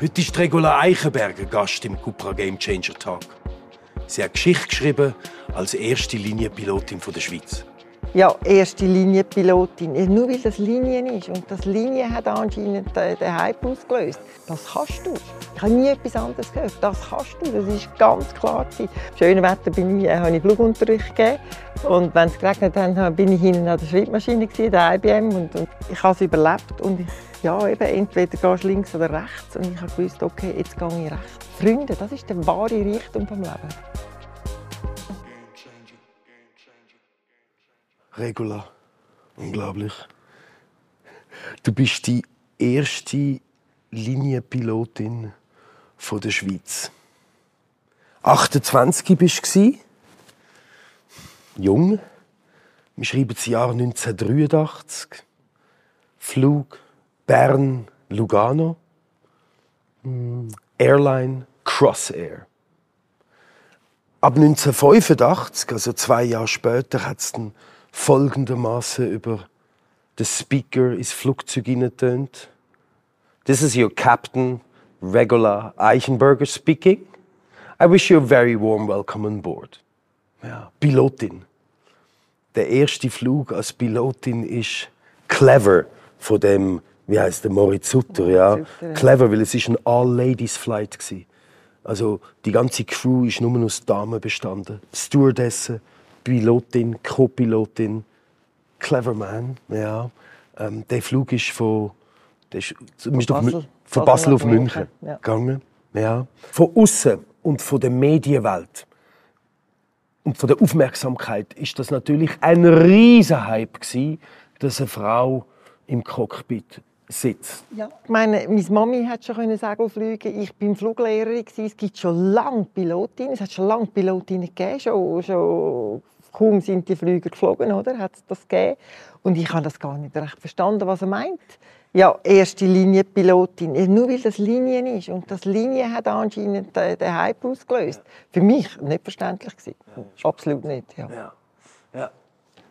Heute ist Regula Eichenberger Gast im Cupra Game Changer Talk. Sie hat Geschichte geschrieben als erste Linienpilotin der Schweiz. Ja, erste Linienpilotin. Nur weil das Linien ist. Und das Linien hat anscheinend den Hype ausgelöst. Das kannst du. Ich habe nie etwas anderes gehört. Das kannst du. Das ist ganz klar. Im schönen Wetter bin ich, äh, habe ich Flugunterricht gegeben. Und wenn es geregnet hat, bin ich hinten an der Schreibmaschine, der IBM. Und, und ich habe es überlebt. Und ich, ja, eben, entweder gehst du links oder rechts. Und ich gewusst, okay, jetzt gehe ich rechts. Freunde, das ist der wahre Reichtum vom Leben. Regula. Unglaublich. Du bist die erste Linienpilotin der Schweiz. 28 bist du. Jung. Wir schreiben das Jahr 1983. Flug Bern, Lugano. Hm, Airline Crossair. Ab 1985, also zwei Jahre später, hat es dann folgendermaßen über den Speaker ins Flugzeug hineintönt. This is your captain, Regula Eichenberger speaking. I wish you a very warm welcome on board. Ja, Pilotin. Der erste Flug als Pilotin ist clever von dem, wie heißt der Moritz Sutter, ja. Clever, weil es ist ein All-Ladies-Flight war. Also die ganze Crew ist nur aus Damen bestanden. Stewardessen, Pilotin, Co-Pilotin, clever man, ja. Ähm, der Flug ist von, der ist, von Basel, von Basel auf München, ja. gegangen. Ja. Von außen und von der Medienwelt und von der Aufmerksamkeit ist das natürlich ein riesiger Hype gewesen, dass eine Frau im Cockpit sitzt. Ja. Ich meine, meine Mami hat schon können sagen fliegen. Ich bin Fluglehrerin Es gibt schon lange Pilotinnen. Es hat schon lange Pilotinnen gegeben. Schon, schon kaum sind die Flüger geflogen, oder? Hat es das gegeben? Und ich habe das gar nicht recht verstanden, was er meint. Ja, erste Linienpilotin. Nur weil das Linien ist. Und das Linien hat anscheinend den Hype ausgelöst. Ja. Für mich nicht verständlich gewesen. Ja, Absolut nicht. Ja. ja.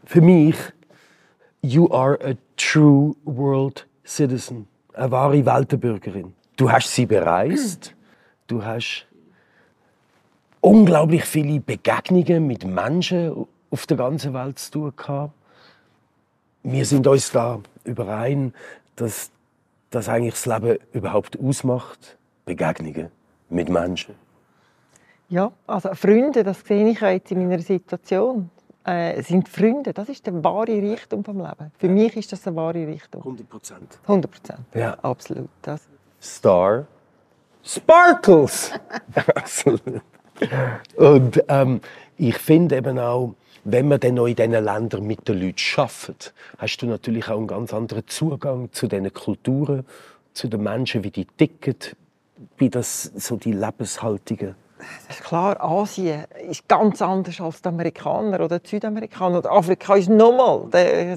Für mich, you are a true world citizen. Eine wahre Weltenbürgerin. Du hast sie bereist. Du hast unglaublich viele Begegnungen mit Menschen auf der ganzen Welt zu tun gehabt. Wir sind uns da überein, dass das eigentlich das Leben überhaupt ausmacht. Begegnungen mit Menschen. Ja, also Freunde, das sehe ich jetzt in meiner Situation, äh, sind Freunde. Das ist der wahre Reichtum vom Leben. Für mich ist das der wahre Reichtum. 100 Prozent. 100 Prozent. Ja. Absolut. Das. Star Sparkles. Absolut. Und ähm, ich finde eben auch, wenn man dann noch in diesen Ländern mit den Leuten arbeitet, hast du natürlich auch einen ganz anderen Zugang zu diesen Kulturen, zu den Menschen, wie die ticken, wie das so die Lebenshaltungen das ist klar, Asien ist ganz anders als die Amerikaner oder die Südamerikaner. Afrika ist nochmal,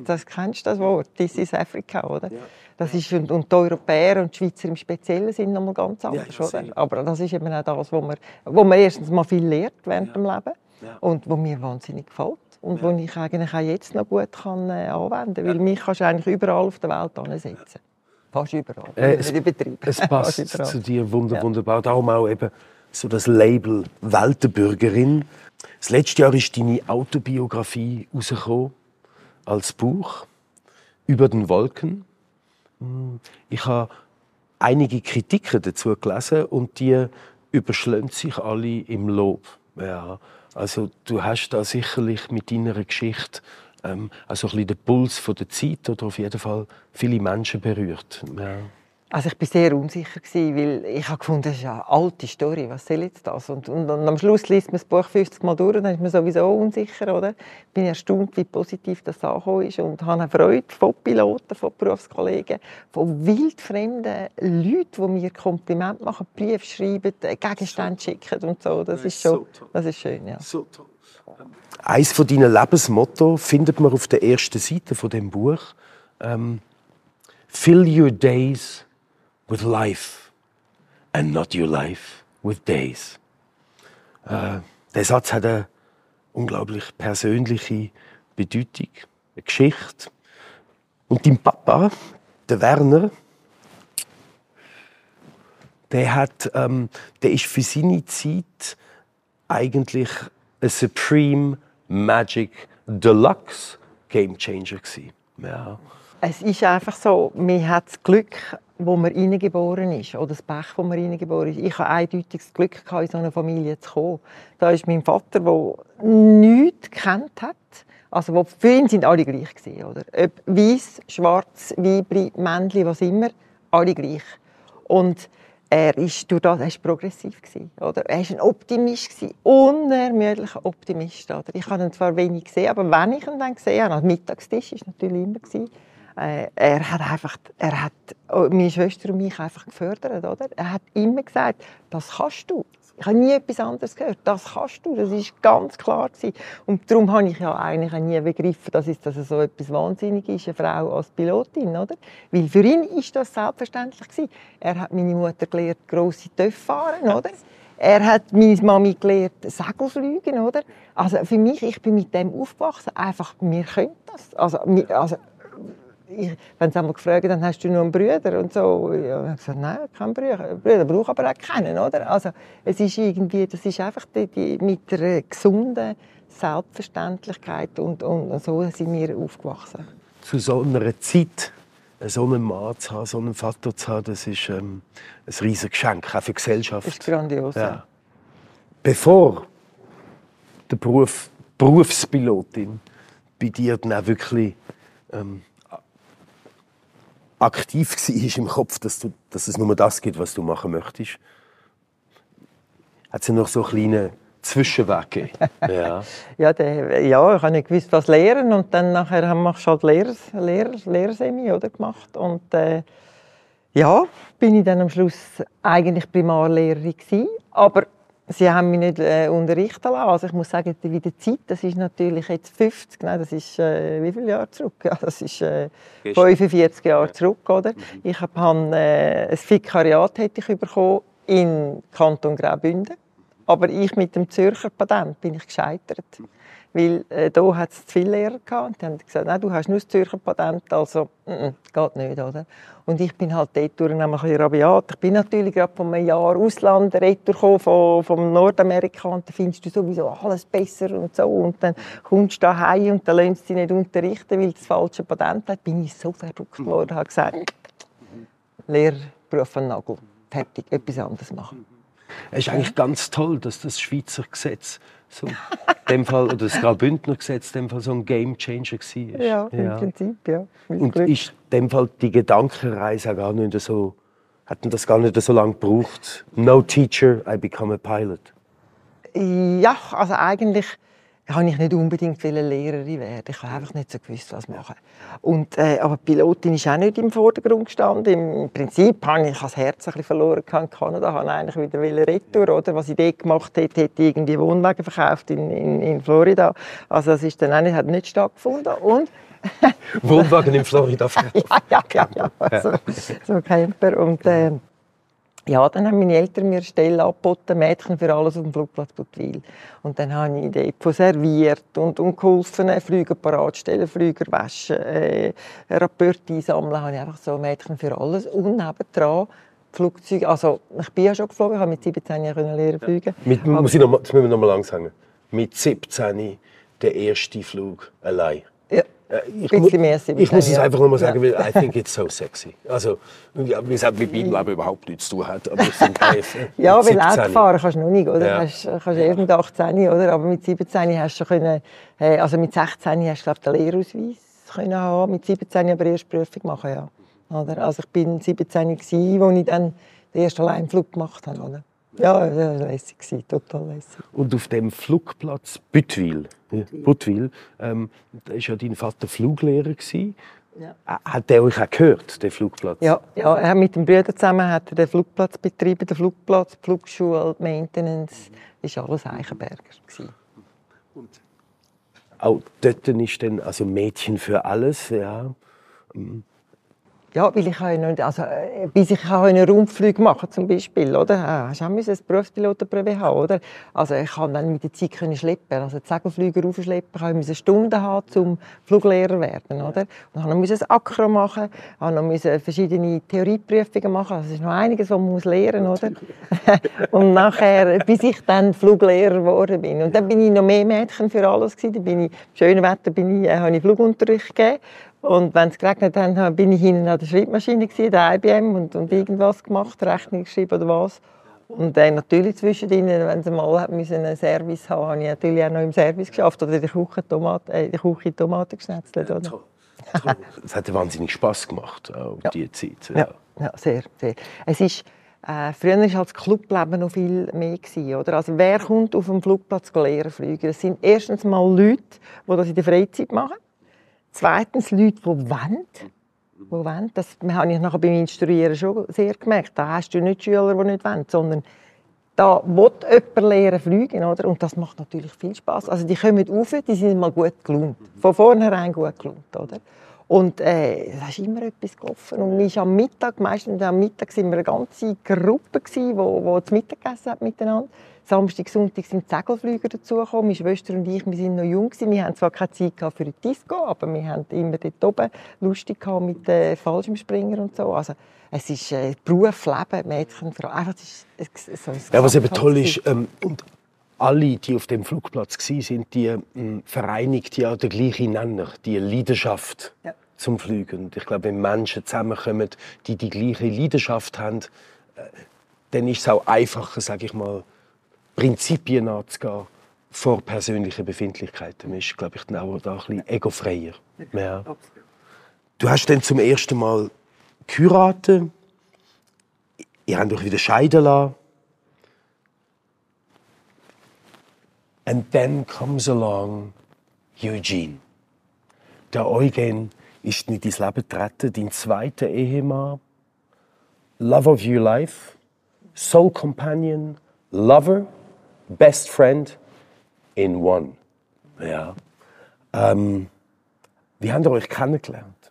das kennst du das Wort, this is Africa, oder? Ja. Das ist, und, und die Europäer und die Schweizer im Speziellen sind nochmal ganz anders, ja, oder? Aber das ist eben auch das, wo man, wo man erstens mal viel lernt während ja. dem Leben und wo mir wahnsinnig gefällt und wo ich eigentlich auch jetzt noch gut kann, äh, anwenden kann, weil mich kannst du eigentlich überall auf der Welt ansetzen. Fast überall. Äh, es, es passt zu dir wunder, wunderbar. Darum auch eben so das Label Weltenbürgerin. Das letzte Jahr ist deine Autobiografie rausgekommen, als Buch über den Wolken. Hm, ich habe einige Kritiken dazu gelesen und die überschlägt sich alle im Lob. Ja, also du hast da sicherlich mit deiner Geschichte ähm, also ein bisschen den Puls der Zeit oder auf jeden Fall viele Menschen berührt. Ja. Also ich war sehr unsicher, weil ich habe gefunden, das ist eine alte Story, was soll jetzt das? Und, und, und am Schluss liest man das Buch 50 Mal durch, dann ist man sowieso unsicher, oder? Ich bin erstaunt, wie positiv das angekommen ist und habe eine Freude von Piloten, von Berufskollegen, von wildfremden Leuten, die mir Komplimente machen, Briefe schreiben, Gegenstände so schicken und so. Das, ist schon, so das ist schön, ja. So toll. Eines von deinen Lebensmotto findet man auf der ersten Seite von dem Buch. Ähm, Fill your days with life and not your life with days. Äh, der Satz hat eine unglaublich persönliche Bedeutung, eine Geschichte. Und dein Papa, der Werner, Der, hat, ähm, der ist für seine Zeit eigentlich ein Supreme Magic Deluxe Game Changer. Ja. Es ist einfach so, man hat das Glück, wo man reingeboren ist, oder das Pech, wo man reingeboren ist. Ich hatte eindeutig das Glück, in so eine Familie zu kommen. Da ist mein Vater, der nichts gekannt hat. Also, wo, für ihn sind alle gleich gewesen, oder? Ob weiß, schwarz, weibli, Männli, was immer, alle gleich. Und er ist durch das, er ist progressiv gewesen, oder? Er ist ein Optimist gewesen, unermüdlicher Optimist, oder? Ich habe ihn zwar wenig gesehen, aber wenn ich ihn dann gesehen habe, am Mittagstisch ist natürlich immer gewesen, er hat einfach, er hat oh, meine Schwester und mich einfach gefördert, oder? Er hat immer gesagt, das kannst du. Ich habe nie etwas anderes gehört. Das kannst du. Das ist ganz klar gewesen. Und darum habe ich ja eigentlich nie begriffen, dass es, dass es so etwas wahnsinnig ist, eine Frau als Pilotin, oder? Weil für ihn ist das selbstverständlich gewesen. Er hat meine Mutter gelehrt, grosse Töpfe fahren, oder? Er hat meine Mami gelehrt, Segelfliegen, oder? Also für mich, ich bin mit dem aufgewachsen. Einfach, wir können das. Also, also ich, wenn sie einmal gefragt dann hast du noch einen Bruder und so. Ich habe gesagt, nein, kein Bruder. Brüder brauche aber auch keinen, oder? Also, es ist irgendwie, das ist einfach die, die, mit der gesunden Selbstverständlichkeit und, und so sind wir aufgewachsen. Zu so einer Zeit so einen Mann zu haben, so einen Vater zu haben, das ist ähm, ein riesiges Geschenk, auch für die Gesellschaft. Das ist grandios. Ja. Bevor der Beruf Berufspilotin bei dir dann auch wirklich ähm, aktiv war im Kopf, dass, du, dass es nur das gibt, was du machen möchtest, hat es ja noch so kleine Zwischenweg gegeben. ja. ja, der, ja, ich habe nicht gewusst, was lehren und dann nachher haben wir halt Lehrer, Lehrer, Lehrersemi oder, gemacht und äh, ja, bin ich dann am Schluss eigentlich Primarlehrerin gewesen, aber Sie haben mich nicht äh, unterrichten lassen. Also ich muss sagen, wie die Zeit, das ist natürlich jetzt 50, nein, das ist äh, wie viele Jahre zurück? Ja, das ist äh, 45 Jahre zurück, oder? Mhm. Ich habe äh, ein Vikariat hätte ich bekommen in Kanton Graubünden, aber ich mit dem Zürcher Patent bin ich gescheitert. Mhm. Weil äh, da hat es zu viele Lehrer gehabt. Die haben gesagt, nein, du hast nur das Zürcher Patent, also mm, mm, geht nicht, oder? Und ich bin halt dort durch ein bisschen rabiat. Ich bin natürlich gerade von einem Jahr Ausland retour von, von Nordamerika und da findest du sowieso alles besser und so. Und dann kommst du da heim und dann lässt sie nicht unterrichten, weil das falsche Patent hat. bin ich so verrückt geworden, habe gesagt, Lehrberuf an Nagel, fertig, etwas anderes machen. Es ist eigentlich ganz toll, dass das Schweizer Gesetz so dem Fall, oder das Graubündner Gesetz in dem Fall so ein Game Changer war. Ja, im ja. Prinzip, ja. Und Glück. ist in dem Fall die Gedankenreise gar nicht so, hatten das gar nicht so lange gebraucht? No teacher, I become a pilot. Ja, also eigentlich habe ich nicht unbedingt Lehrerin werden. Ich habe einfach nicht so gewusst, was machen. Und, äh, aber die Pilotin ist auch nicht im Vordergrund gestanden. Im Prinzip habe ich das Herz ein bisschen verloren in Kanada. Ich wollte eigentlich wieder retour, oder? Was ich dort gemacht hätte, hätte irgendwie Wohnwagen verkauft in, in, in Florida. Also das ist dann auch nicht, hat nicht stattgefunden. Und Wohnwagen in Florida verkauft? ja, ja, ja, ja. So, so Camper. Und, äh, ja, dann haben meine Eltern mir eine Stelle angeboten, Mädchen für alles auf dem Flugplatz Butwil. Und dann habe ich Depot serviert und, und geholfen, Flüge parat stellen, Flüger waschen, äh, Rapporte einsammeln. habe ich einfach so Mädchen für alles. Und nebendran Flugzeuge, also ich bin ja schon geflogen, ich habe mit 17 Jahren lernen fliegen. Mit, muss ich noch, das müssen wir noch mal lang sagen. Mit 17 der erste Flug allein. Ja. Äh, ich, mu ich muss es einfach nur mal sagen, weil I think it's so sexy. Also, ja, wie gesagt, mit meinem Leben überhaupt nichts zu tun hat, aber ich Ja, weil Auto fahren kannst du noch nicht, oder? Ja. Hast, kannst erst mit 18, oder? Aber mit 17 hast du können, äh, also mit 16 hast du, glaube den Lehrausweis können haben, mit 17 aber erst Prüfung machen, ja. Oder? Also ich bin 17 gsi, als ich dann den ersten Alleinflug gemacht habe, oder? Ja, das war lässig, total lässig. Und auf dem Flugplatz Bütwil, Bütwil ähm, da war ja dein Vater Fluglehrer. Ja. Hat er euch auch gehört, den Flugplatz? Ja, ja er mit dem Bruder zusammen hat er den Flugplatz betrieben, den Flugplatz, die Flugschule, die Maintenance, das war alles Eichenberger. Und auch dort ist dann also Mädchen für alles, ja. Ja, weil ich nicht, also, äh, bis ich einen Rundflug machen zum Beispiel, oder? Ja, hast du auch ein Berufspilotenprüfe haben, oder? Also ich kann dann mit der Zeit können schleppen, also die Segelflüger raufschleppen, ich musste Stunden haben, zum Fluglehrer werden, oder? Und dann musste ich ein Akro machen, dann musste verschiedene Theorieprüfungen machen, also es ist noch einiges, was man muss lernen, oder? und nachher, bis ich dann Fluglehrer geworden bin. Und dann bin ich noch mehr Mädchen für alles gewesen. Dann bin ich, im schönen Wetter bin ich, äh, habe ich Flugunterricht gegeben. Und wenn es geregnet hat, bin ich hinten an der Schreibmaschine, gewesen, der IBM, und, und irgendwas gemacht, Rechnung geschrieben oder was. Und dann natürlich zwischendrin, wenn sie mal einen Service haben habe ich natürlich auch noch im Service geschafft oder in der Küche Tomaten, äh, in der Küche Tomaten geschnetzelt. Oder? Es hat wahnsinnig Spass gemacht, auch ja. diese Zeit. Ja. ja. Ja, sehr, sehr. Es ist, äh, früher war halt das Clubleben noch viel mehr. Gewesen, oder? Also, wer kommt auf dem Flugplatz lehren fliegen? Das sind erstens mal Leute, die das in der Freizeit machen. Zweitens Leute, die wollen. Die wollen. Das habe ich nachher beim Instruieren schon sehr gemerkt. Da hast du nicht Schüler, die nicht wollen, sondern da will jemand lernen fliegen, oder? Und das macht natürlich viel Spaß. Also die kommen rauf, die sind mal gut gelohnt. Von vornherein gut gelohnt, oder? Und äh, da ist immer etwas gelaufen. Und mich am Mittag, meistens am Mittag, waren wir eine ganze Gruppe, die, wo, die Mittag gegessen hat miteinander. Samstag, Sonntag sind die Segelflüger dazugekommen. Meine Schwester und ich, wir sind noch jung. Wir hatten zwar keine Zeit für ein Disco, aber wir haben immer dort oben lustig mit den Fallschirmspringern und so. Also, es ist äh, Beruf, Leben, Mädchen, Frau. Einfach, ist, so ja, was eben toll ist, ähm, und alle, die auf dem Flugplatz waren, sind die ähm, vereinigt ja der gleiche Nenner, die Leidenschaft ja. Zum Fliegen. Und ich glaube, wenn Menschen zusammenkommen, die die gleiche Leidenschaft haben, äh, dann ist es auch einfacher, sage ich mal, Prinzipien anzugehen vor persönlichen Befindlichkeiten. Man ist, glaube ich, dann auch da ein bisschen egofreier. Ja. Du hast dann zum ersten Mal geheiratet. Ihr habt euch wieder scheiden lassen. And then comes along Eugene. Der Eugen ist in dein Leben getreten, dein zweiter Ehemann. Love of your life, soul companion, lover Best Friend in One. Ja. Ähm, wie habt ihr euch kennengelernt?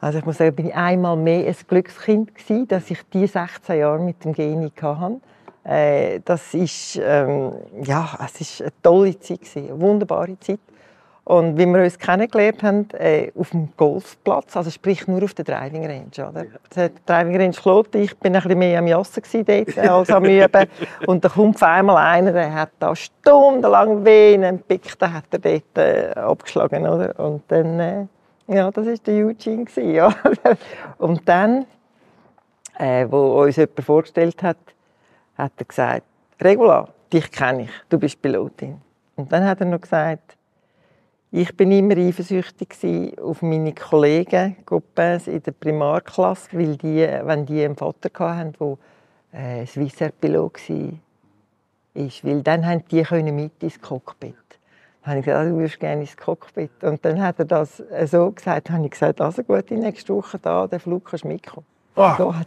Also ich muss sagen, bin ich einmal mehr ein Glückskind gewesen, dass ich die 16 Jahre mit dem Geni hatte. Äh, das ist, ähm, ja, es ist eine tolle Zeit eine wunderbare Zeit. Und wie wir uns kennengelernt haben, äh, auf dem Golfplatz, also sprich nur auf der Driving Range. Oder? Der Driving Range Kloten, ich bin ein bisschen mehr am Jassen dort als am Üben. Und da kommt auf einmal einer, der hat da stundenlang Venen gepickt, den hat er dort äh, abgeschlagen. Oder? Und dann, äh, ja, das war der Eugene. Gewesen, ja. Und dann, äh, wo uns jemand vorgestellt hat, hat er gesagt, Regula, dich kenne ich, du bist Pilotin. Und dann hat er noch gesagt, ich bin immer eifersüchtig auf meine Kollegen in der Primarklasse, weil die, wenn die einen Vater hatten, der äh, Swissair-Pilot war, weil dann haben die mit ins Cockpit. Dann habe ich gesagt, du würdest gerne ins Cockpit. Und dann hat er das so gesagt, habe ich gesagt, also gut, die nächste Woche da, der Flug kannst mitkommen. Oh so Gott,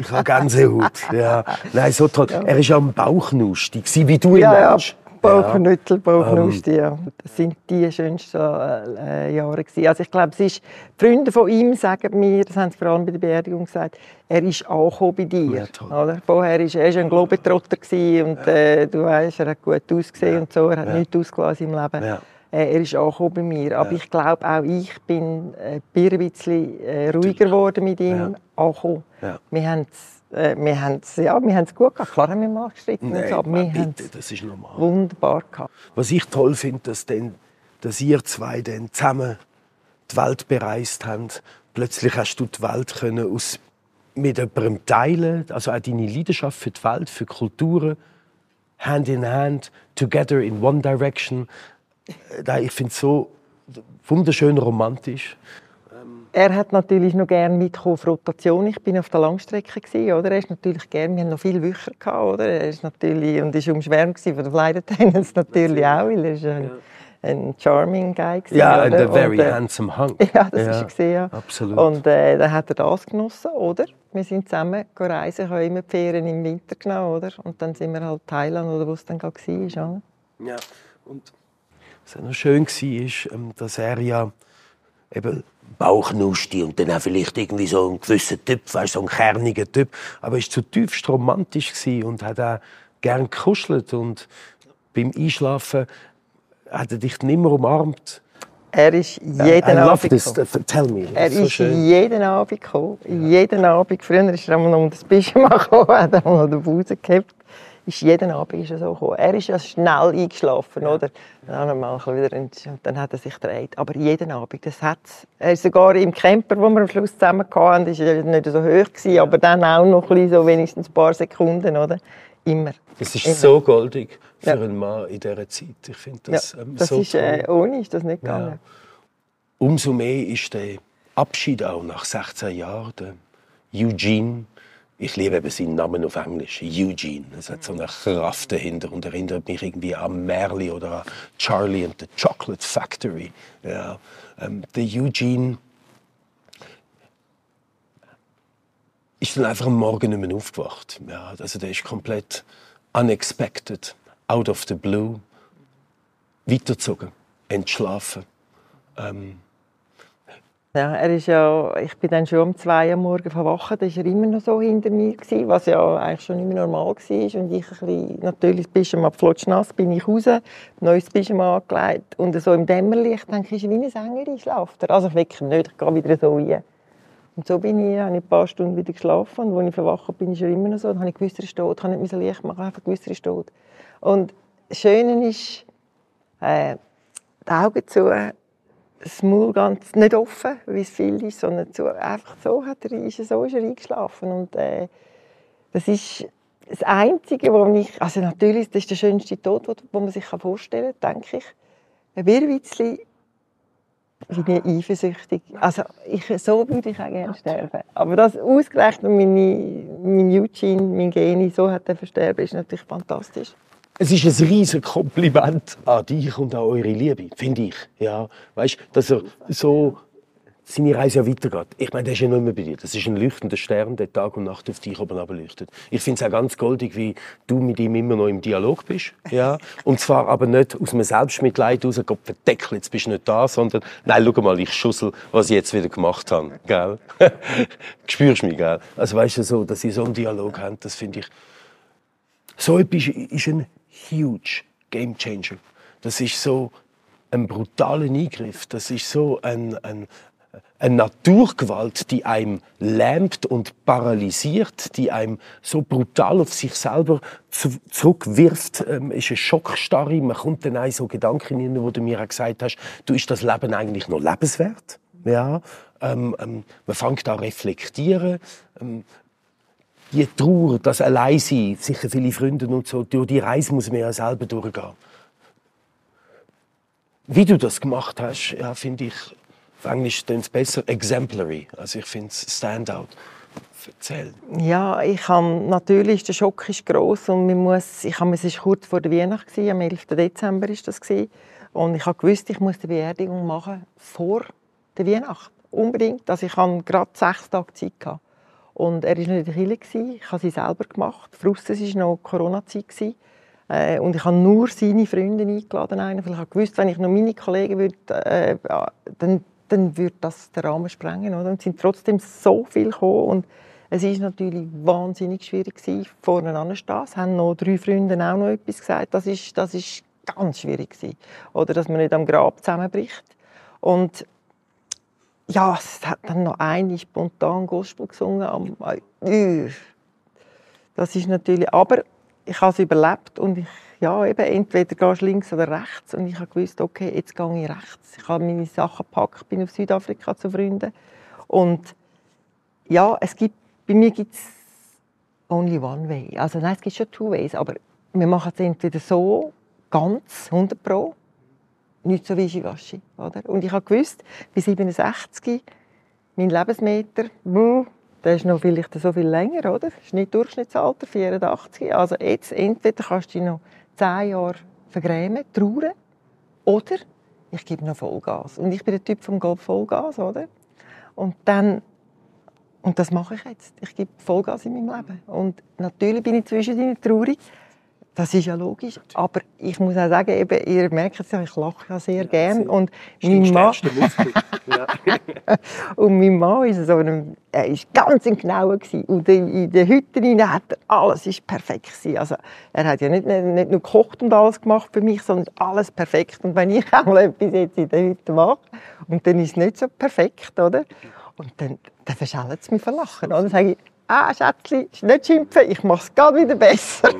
ich habe Gänsehaut. Ja. Nein, so toll. Ja. Er war ja am Bauchnustig, wie du ja, im Mensch. Bauchnüttel, Bauchnusti, ja. Das sind die schönsten äh, Jahre gewesen. Also ich glaube, es ist, die Freunde von ihm sagen mir, das haben sie vor allem bei der Beerdigung gesagt, er ist angekommen bei dir. Ja, oder? Vorher war er ein Globetrotter und äh, du weißt, er hat gut ausgesehen ja. und so, er hat ja. nichts ausgelassen im Leben. Ja. Äh, er ist angekommen bei mir. Aber ich glaube, auch ich bin äh, ein bisschen äh, ruhiger geworden mit ihm angekommen. Wir haben äh, wir haben es ja, gut gehabt. Klar haben wir mal gestritten. Nein, so, aber wir bitte, das ist normal. Wunderbar gehabt. Was ich toll finde, dass, denn, dass ihr zwei dann zusammen die Welt bereist habt. Plötzlich hast du die Welt können aus, mit jemandem teilen, also auch deine Leidenschaft für die Welt, für Kulturen, Hand in Hand, together in one direction. Äh, ich finde es so wunderschön romantisch. Er hat natürlich noch gerne mitgekommen auf Rotation. Ich bin auf der Langstrecke gewesen, oder? Er ist natürlich gerne. Wir haben noch viele Wücher gehabt, oder? Er ist natürlich und ist umschwärmt von der Flight natürlich auch, weil er ist ein, ja. ein charming Guy gewesen, Ja, and a very und, äh, handsome hunk. Ja, das ja, ist er gesehen, ja. Absolut. Und äh, dann hat er das genossen, oder? Wir sind zusammen reisen, haben immer die Ferien im Winter genommen, oder? Und dann sind wir halt Thailand oder wo es dann war, oder? Ja. Und was auch noch schön war, ist, ähm, dass er ja eben Bauchnusti und dann auch vielleicht irgendwie so ein gewisser Typ, weißt, so ein kerniger Typ. Aber er war zutiefst romantisch und hat auch gern gekuschelt und beim Einschlafen hat er dich nicht mehr umarmt. Er ist jeden I Abend gekommen. Tell me. Er so ist schön. jeden Abend gekommen. Jeden Abend. Früher ist er einmal noch um das Pyjama gekommen, hat einmal noch den Busen gehabt. Ist jeden Abend ist er so gekommen. Er ist ja schnell eingeschlafen, oder? Dann hat er mal wieder und dann hat er sich gedreht. Aber jeden Abend, das hat's. Er ist sogar im Camper, wo wir am Schluss zusammen hatten, ist er nicht so hoch gewesen, aber dann auch noch ein so wenigstens ein paar Sekunden, oder? Immer. Das ist Immer. so goldig für Ja. einen Mann in dieser Zeit. Ich finde Ja, das, ähm, das so ist, äh, ohne ist das nicht Ja. gegangen. Umso mehr ist der Abschied auch nach 16 Jahren. Eugene, ich liebe eben seinen Namen auf Englisch, Eugene. Es hat so eine Kraft dahinter und erinnert mich irgendwie an Merle oder an Charlie and the Chocolate Factory. Ja, ähm, der Eugene ist dann einfach am Morgen nicht mehr aufgewacht. Ja, also der ist komplett unexpected, out of the blue, weitergezogen, entschlafen. Ja, er ist ja, ich bin dann schon um zwei Uhr morgens verwacht, da war er immer noch so hinter mir, gewesen, was ja eigentlich schon immer normal war. Und ich ein bisschen, natürlich das Pyjama flotschnass, bin ich raus, neues Pyjama angelegt und so im Dämmerlicht denke ich, wie eine Sängerin, schlaft er. Also ich wecke ihn nicht, ich gehe wieder so rein. Und so bin ich, habe ich ein paar Stunden wieder geschlafen und als ich verwacht bin, ist er immer noch so. Dann habe ich gewusst, er ist tot, ich habe nicht Licht machen, einfach gewusst, er ist tot. Und das Schöne ist, äh, die Augen zu, das Maul ganz nicht offen, wie es viel ist, sondern zu, einfach so, hat er, ist er, so ist er eingeschlafen. Und, äh, das ist das Einzige, wo ich, also natürlich, das ist der schönste Tod, wo man sich vorstellen kann, denke ich. Ein bisschen bin ich eifersüchtig. Also ich, so würde ich auch gerne sterben. Aber das ausgerechnet meine, mein Eugene, mein Geni, so hat er versterben, ist natürlich fantastisch. Es ist ein riesiges Kompliment an dich und an eure Liebe, finde ich. Ja, weißt, dass er so seine Reise ja weitergeht. Ich meine, der ist ja nicht mehr bei dir. Das ist ein leuchtender Stern, der Tag und Nacht auf dich oben leuchtet. Ich finde es auch ganz goldig, wie du mit ihm immer noch im Dialog bist. Ja? Und zwar aber nicht aus einem Selbstmitleid raus, Gott verdeckel, jetzt bist du nicht da, sondern, nein, schau mal, ich schussel, was ich jetzt wieder gemacht habe. Gell? Spürst du mich, gell? Also weißt du, so, dass sie so einen Dialog haben, das finde ich, so etwas ist ein huge Game Changer. Das ist so ein brutaler Eingriff. Das ist so ein, ein, eine Naturgewalt, die einem lähmt und paralysiert, die einem so brutal auf sich selber zu, zurückwirft, ähm, ist eine Schockstarre. Man kommt dann in so Gedanken hinein, wo du mir auch gesagt hast, du ist das Leben eigentlich noch lebenswert? Ja. Ähm, ähm, man fängt an reflektieren. Ähm, die Trauer, das Alleinsein, sicher viele Freunde und so, durch die Reise muss man ja selber durchgehen. Wie du das gemacht hast, ja, finde ich, auf Englisch es besser, exemplary. Also ich finde es Standout. Erzähl. Ja, ich habe, natürlich, der Schock ist gross und man muss, ich habe, es war kurz vor der Weihnacht, am 11. Dezember ist das und ich gewusst, ich muss die Beerdigung machen vor der Weihnacht. Unbedingt. Also ich hatte gerade sechs Tage Zeit. Gehabt. Und er war noch in der Kirche. Ich habe sie selber gemacht. Draussen war noch Corona-Zeit. Äh, Und ich habe nur seine Freunde eingeladen. Weil ich gewusst, wenn ich noch meine Kollegen würde, äh, dann, dann würde das den Rahmen sprengen. Und es sind trotzdem so viele gekommen. Und es war natürlich wahnsinnig schwierig, gewesen, voneinander zu stehen. Es haben noch drei Freunde auch noch etwas gesagt. Das ist, das ist ganz schwierig. Oder dass man nicht am Grab zusammenbricht. Und ja, es hat dann noch eine spontan Gospel gesungen. Äh, das ist natürlich, aber ich habe es überlebt und ich, ja, eben, entweder gehst du links oder rechts und ich habe gewusst, okay, jetzt gehe ich rechts. Ich habe meine Sachen gepackt, bin auf Südafrika zu Freunden und ja, es gibt, bei mir gibt es only one way. Also nein, es gibt schon two ways, aber wir machen es entweder so, ganz, 100 pro, nicht so wischiwaschi. Oder? Und ich habe gewusst, bei 67, mein Lebensmeter, der ist noch vielleicht so viel länger, oder? Das ist nicht Durchschnittsalter, 84. Also jetzt, entweder kannst du dich noch 10 Jahre vergrämen, trauern, oder ich gebe noch Vollgas. Und ich bin der Typ vom Golf Vollgas, oder? Und dann und das mache ich jetzt. Ich gebe Vollgas in meinem Leben. Und natürlich bin ich zwischendrin traurig. Das ist ja logisch. Aber ich muss auch sagen, eben, ihr merkt es ja, ich lache ja sehr gern. Und mein Mann, und mein Mann ist so einem, er ist ganz im Genauen gewesen. Und in der Hütte hat er, alles ist perfekt gewesen. Also, er hat ja nicht, nicht nur gekocht und alles gemacht für mich, sondern alles perfekt. Und wenn ich einmal etwas jetzt in der Hütte mache, und dann ist es nicht so perfekt, oder? Und dann, dann verschält es mich verlachen. Oder? Dann sage ich, ah, Schätzchen, nicht schimpfen, ich mache es gerade wieder besser.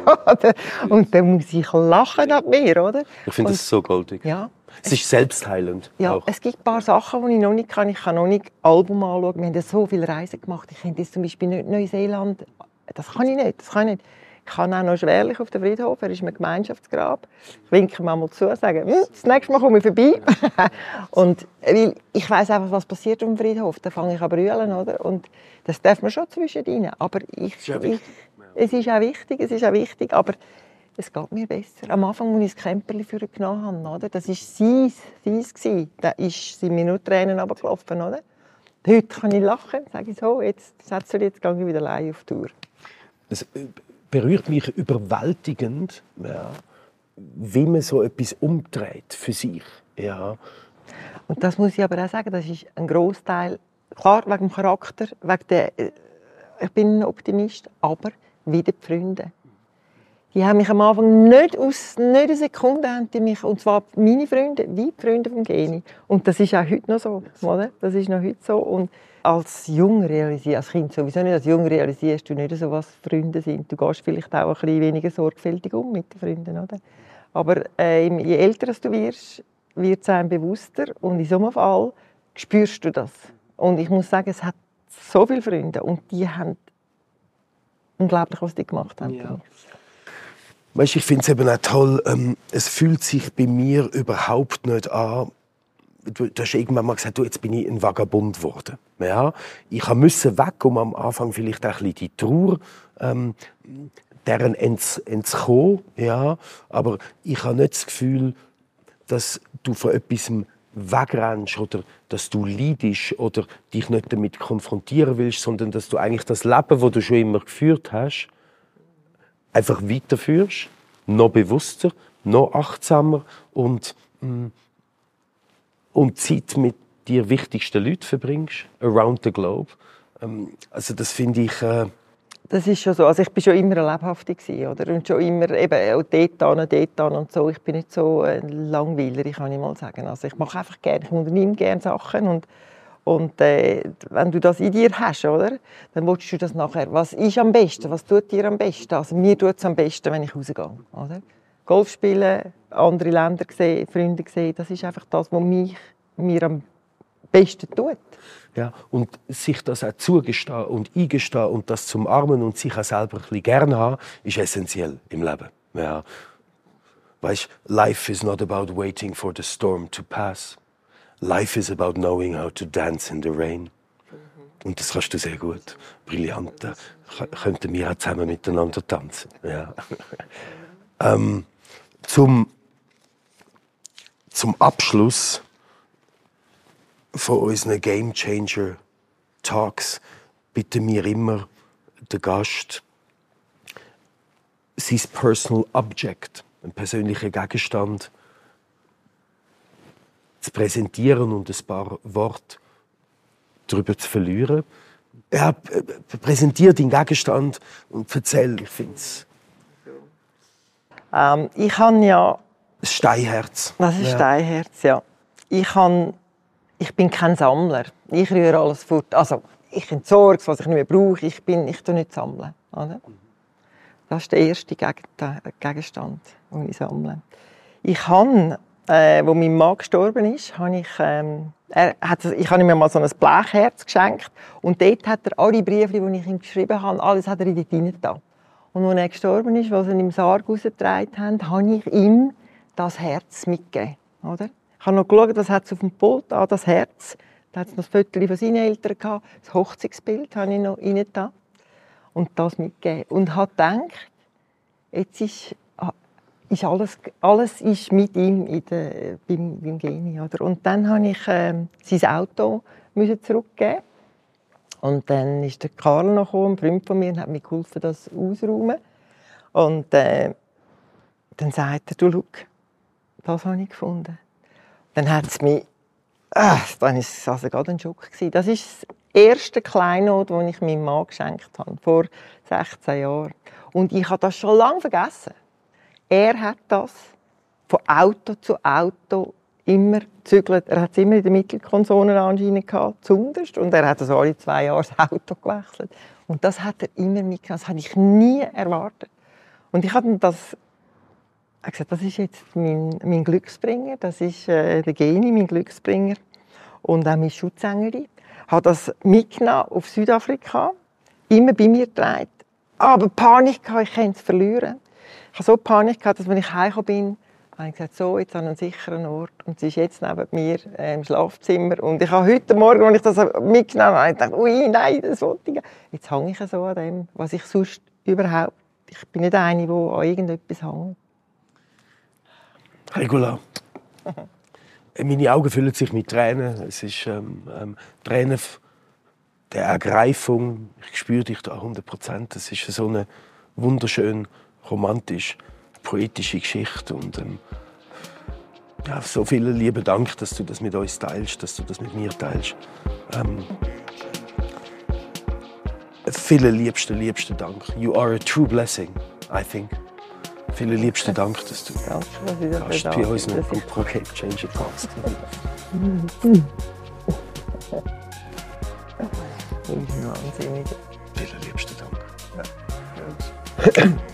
und dann muss ich lachen ab mir, oder? Ich finde das so goldig. Ja. Es ist selbstheilend. Ja, auch. es gibt ein paar Sachen, die ich noch nicht kann. Ich kann noch nicht Album anschauen. Wir haben ja so viele Reisen gemacht. Ich könnte jetzt zum Beispiel nicht Neuseeland. Das kann ich nicht. Das kann ich nicht. Ich kann auch noch schwerlich auf den Friedhof. Er ist ein Gemeinschaftsgrab. Ich winke mal zu, sage, hm, das nächste Mal komme ich vorbei. und weil ich weiß einfach, was passiert auf dem Friedhof. Da fange ich an brüllen, oder? Und das darf man schon zwischendrin. Aber ich, ist ich, es ist auch wichtig, es ist auch wichtig, aber es geht mir besser. Am Anfang, als ich das Camperli für genommen habe, oder? das war sein, sein. Da sind mir nur Tränen runtergelaufen. Oder? Heute kann ich lachen, sage ich so, jetzt setze ich jetzt gehe ich wieder allein auf die Tour. Es berührt mich überwältigend, ja, wie man so etwas umdreht für sich. Ja. Und das muss ich aber auch sagen, das ist ein Großteil, klar wegen dem Charakter, wegen der, äh, ich bin ein Optimist, aber wieder die Freunde. Die haben mich am Anfang nicht aus, nicht eine Sekunde haben die mich, und zwar meine Freunde, wie die Freunde von Geni. Und das ist auch heute noch so, oder? Das ist noch heute so. Und als Jung realisierst, als Kind sowieso nicht, als Jung realisierst du nicht so, was Freunde sind. Du gehst vielleicht auch ein bisschen weniger sorgfältig um mit den Freunden, oder? Aber äh, je älter du wirst, wird es einem bewusster und in so einem Fall spürst du das. Und ich muss sagen, es hat so viele Freunde und die haben unglaublich, was die gemacht haben. Ja. Weißt, ich finde es eben auch toll, ähm, es fühlt sich bei mir überhaupt nicht an, du, du hast irgendwann mal gesagt, du, jetzt bin ich ein Vagabund geworden. Ja, ich musste weg, um am Anfang vielleicht auch ein bisschen die Trauer ähm, deren ents, entzukommen. Ja, aber ich habe nicht das Gefühl, dass du von etwas wegrennst oder dass du leidest oder dich nicht damit konfrontieren willst, sondern dass du eigentlich das Leben, das du schon immer geführt hast, einfach weiterführst, noch bewusster, noch achtsamer und, mm, und Zeit mit dir wichtigsten Leuten verbringst, around the globe. Ähm, also das finde ich... Äh das ist schon so. Also ich bin schon immer lebhaftig oder? Und schon immer eben auch dort an, dort an und so. Ich bin nicht so ein Langweiler, kann ich mal sagen. Also ich mache einfach gerne, ich unternehme gerne Sachen und und äh, wenn du das in dir hast, oder, dann willst du das nachher. Was ist am besten? Was tut dir am besten? Also mir tut es am besten, wenn ich rausgehe. Oder? Golf spielen, andere Länder sehen, Freunde sehen, das ist einfach das, was mich, mir am besten tut. Ja, und sich das auch zugestehen und eingestehen und das zum Armen und sich auch selber ein bisschen gerne haben, ist essentiell im Leben. Ja. Weißt, life is not about waiting for the storm to pass. Life is about knowing how to dance in the rain. Und das kannst du sehr gut. Brillant. Könnten wir auch zusammen miteinander tanzen. Ja. ähm, zum, zum Abschluss von unseren Game Changer Talks bitten wir immer den Gast, sein Personal Object, ein persönlicher Gegenstand, zu präsentieren und ein paar Worte darüber zu verlieren. Ja, präsentiere deinen Gegenstand und erzähl, ich finde es. Ähm, ich habe ja... Das Steinherz. Das ist ja. Steinherz, ja. Ich, habe, ich bin kein Sammler. Ich rühre alles fort. Also, ich entsorge es, was ich nicht mehr brauche. Ich, bin, ich tue nicht sammeln. Oder? Das ist der erste Gegenstand, den ich sammle. Ich habe äh, wo mein Mann gestorben ist, habe ich, ähm, er hat, ich habe ihm mal so ein Blechherz geschenkt und dort hat er alle Briefe, die ich ihm geschrieben habe, alles hat er in dort rein Und als er gestorben ist, als sie ihn im Sarg rausgetragen haben, habe ich ihm das Herz mitgegeben. Oder? Ich habe noch geschaut, was hat es auf dem Pult an, das Herz. Da hat es noch ein Foto von seinen Eltern gehabt. Das Hochzeitsbild habe ich noch rein und das mitgegeben. Und habe gedacht, jetzt ist ist alles, alles ist mit ihm in der, beim, beim Geni. Oder? Und dann habe ich äh, sein Auto müssen zurückgeben. Und dann ist der Karl noch ein Freund von mir, und hat mir geholfen, das auszuräumen. Und äh, Dann sagt er, du, schau, das habe ich gefunden. Dann hat es mich, äh, dann war es also gerade ein Schock. Gewesen. Das ist das erste Kleinod, das ich meinem Mann geschenkt habe, vor 16 Jahren. Und ich habe das schon lange vergessen. Er hat das von Auto zu Auto immer gezügelt. Er hat es immer in der Mittelkonsole anscheinend gehabt, zunderst. Und er hat das alle zwei Jahre das Auto gewechselt. Und das hat er immer mitgenommen. Das habe ich nie erwartet. Und ich habe das er gesagt, das ist jetzt mein, mein Glücksbringer, das ist äh, der Geni, mein Glücksbringer und auch meine Schutzengel. Ich habe das mitgenommen auf Südafrika, immer bei mir getragen. Aber Panik hatte, ich könnte es verlieren. Ich hatte so Panik, gehabt, dass wenn ich heimgekommen bin, habe ich gesagt, so, jetzt an einem sicheren Ort. Und sie ist jetzt neben mir äh, im Schlafzimmer. Und ich habe heute Morgen, als ich das mitgenommen habe, gedacht, ui, nein, das wollte ich. Jetzt hänge ich so an dem, was ich sonst überhaupt... Ich bin nicht eine, die an irgendetwas hängt. Regula. Meine Augen füllen sich mit Tränen. Es ist ähm, ähm, Tränen der Ergreifung. Ich spüre dich da 100 Prozent. Es ist so eine wunderschön romantisch poetische Geschichte und ähm, ja, so vielen lieben Dank, dass du das mit uns teilst, dass du das mit mir teilst. Ähm, vielen liebsten, liebsten Dank. You are a true blessing, I think. Vielen liebsten Dank, dass du das bei uns darf. im Projekt Change It ist wahnsinnig. Vielen liebsten Dank. Und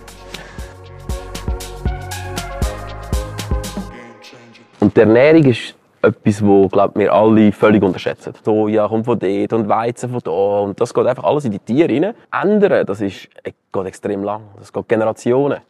die Ernährung ist etwas, glaub, wir alle völlig unterschätzen. Soja kommt von dort und Weizen von da und das geht einfach alles in die Tiere rein. Ändern, das ist, geht extrem lang. Das geht Generationen.